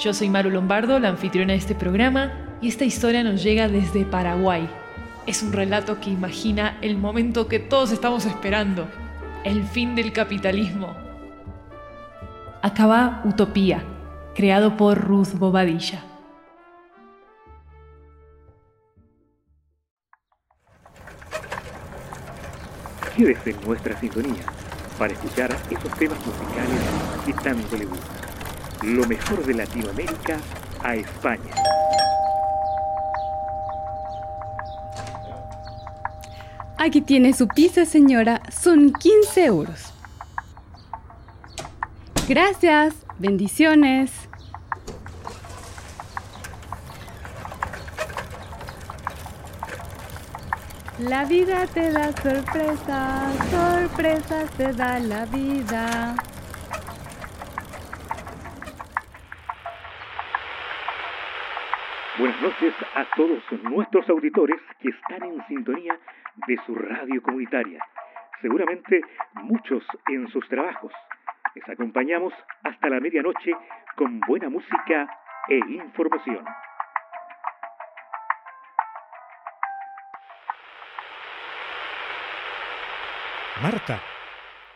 Yo soy Maru Lombardo, la anfitriona de este programa, y esta historia nos llega desde Paraguay. Es un relato que imagina el momento que todos estamos esperando, el fin del capitalismo. Acaba Utopía, creado por Ruth Bobadilla. Quédese en nuestra sintonía para escuchar esos temas musicales que tanto le gustan lo mejor de Latinoamérica a España. Aquí tiene su pizza, señora. Son 15 euros. Gracias. Bendiciones. La vida te da sorpresas, sorpresas te da la vida. Buenas noches a todos nuestros auditores que están en sintonía de su radio comunitaria. Seguramente muchos en sus trabajos. Les acompañamos hasta la medianoche con buena música e información. Marta,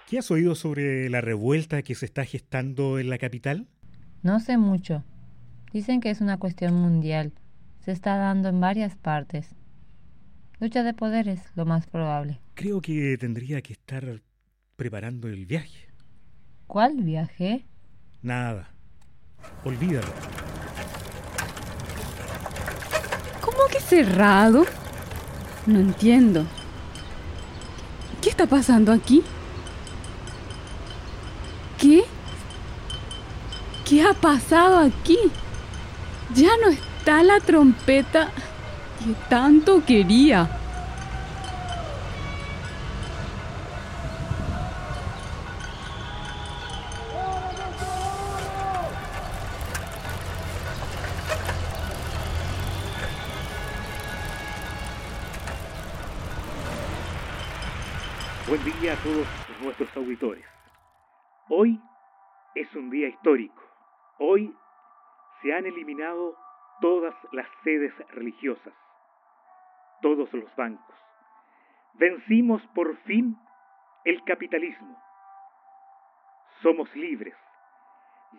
¿qué has oído sobre la revuelta que se está gestando en la capital? No sé mucho. Dicen que es una cuestión mundial. Se está dando en varias partes. Lucha de poderes, lo más probable. Creo que tendría que estar preparando el viaje. ¿Cuál viaje? Nada. Olvídalo. ¿Cómo que cerrado? No entiendo. ¿Qué está pasando aquí? ¿Qué? ¿Qué ha pasado aquí? Ya no está la trompeta que tanto quería. Buen día a todos nuestros auditores. Hoy es un día histórico. Hoy se han eliminado todas las sedes religiosas, todos los bancos. Vencimos por fin el capitalismo. Somos libres.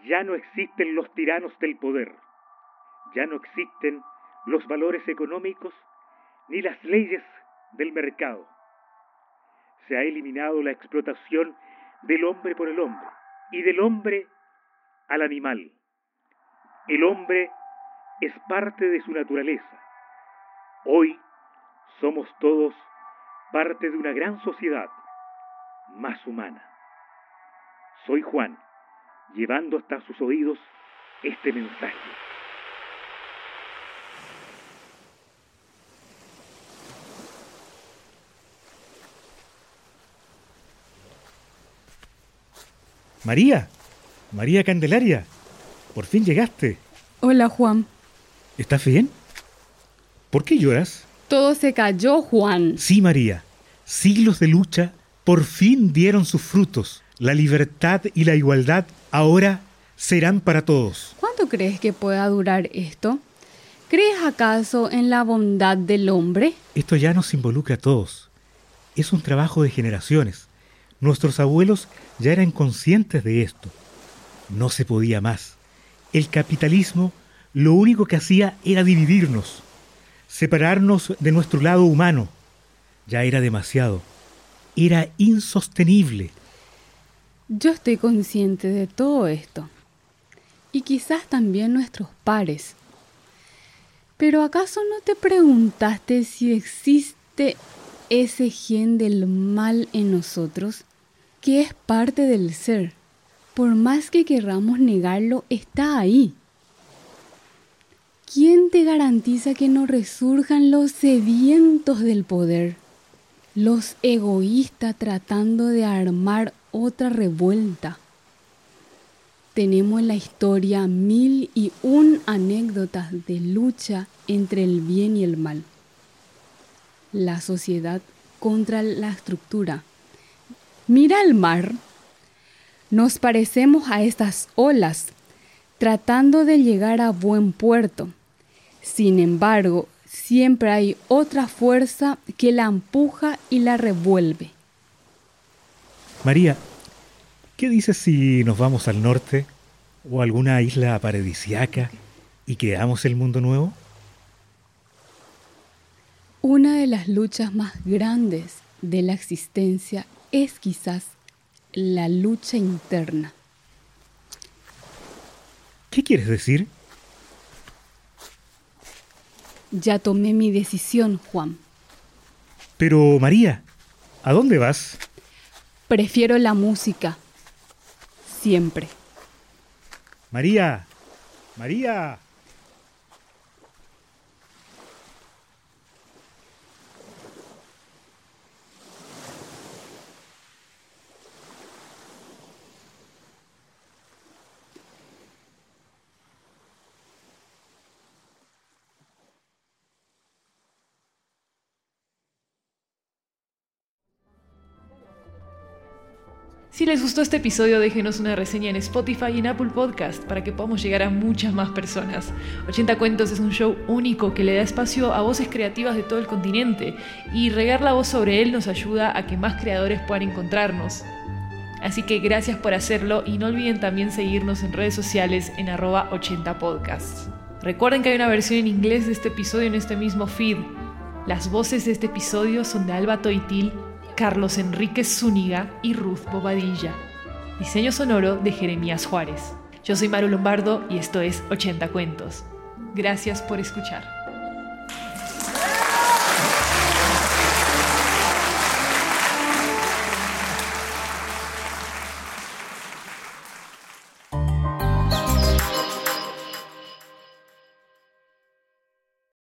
Ya no existen los tiranos del poder. Ya no existen los valores económicos ni las leyes del mercado. Se ha eliminado la explotación del hombre por el hombre y del hombre al animal. El hombre es parte de su naturaleza. Hoy somos todos parte de una gran sociedad más humana. Soy Juan, llevando hasta sus oídos este mensaje. María, María Candelaria. Por fin llegaste. Hola, Juan. ¿Estás bien? ¿Por qué lloras? Todo se cayó, Juan. Sí, María. Siglos de lucha por fin dieron sus frutos. La libertad y la igualdad ahora serán para todos. ¿Cuánto crees que pueda durar esto? ¿Crees acaso en la bondad del hombre? Esto ya nos involucra a todos. Es un trabajo de generaciones. Nuestros abuelos ya eran conscientes de esto. No se podía más el capitalismo lo único que hacía era dividirnos, separarnos de nuestro lado humano. Ya era demasiado, era insostenible. Yo estoy consciente de todo esto. Y quizás también nuestros pares. Pero ¿acaso no te preguntaste si existe ese gen del mal en nosotros, que es parte del ser? Por más que querramos negarlo, está ahí. ¿Quién te garantiza que no resurjan los sedientos del poder? Los egoístas tratando de armar otra revuelta. Tenemos en la historia mil y un anécdotas de lucha entre el bien y el mal. La sociedad contra la estructura. Mira el mar. Nos parecemos a estas olas, tratando de llegar a buen puerto. Sin embargo, siempre hay otra fuerza que la empuja y la revuelve. María, ¿qué dices si nos vamos al norte o a alguna isla paradisiaca y creamos el mundo nuevo? Una de las luchas más grandes de la existencia es quizás la lucha interna. ¿Qué quieres decir? Ya tomé mi decisión, Juan. Pero, María, ¿a dónde vas? Prefiero la música. Siempre. María, María. Si les gustó este episodio, déjenos una reseña en Spotify y en Apple Podcast para que podamos llegar a muchas más personas. 80 Cuentos es un show único que le da espacio a voces creativas de todo el continente y regar la voz sobre él nos ayuda a que más creadores puedan encontrarnos. Así que gracias por hacerlo y no olviden también seguirnos en redes sociales en arroba 80 podcasts. Recuerden que hay una versión en inglés de este episodio en este mismo feed. Las voces de este episodio son de Alba Toitil Carlos Enrique Zúñiga y Ruth Bobadilla. Diseño sonoro de Jeremías Juárez. Yo soy Maru Lombardo y esto es 80 Cuentos. Gracias por escuchar.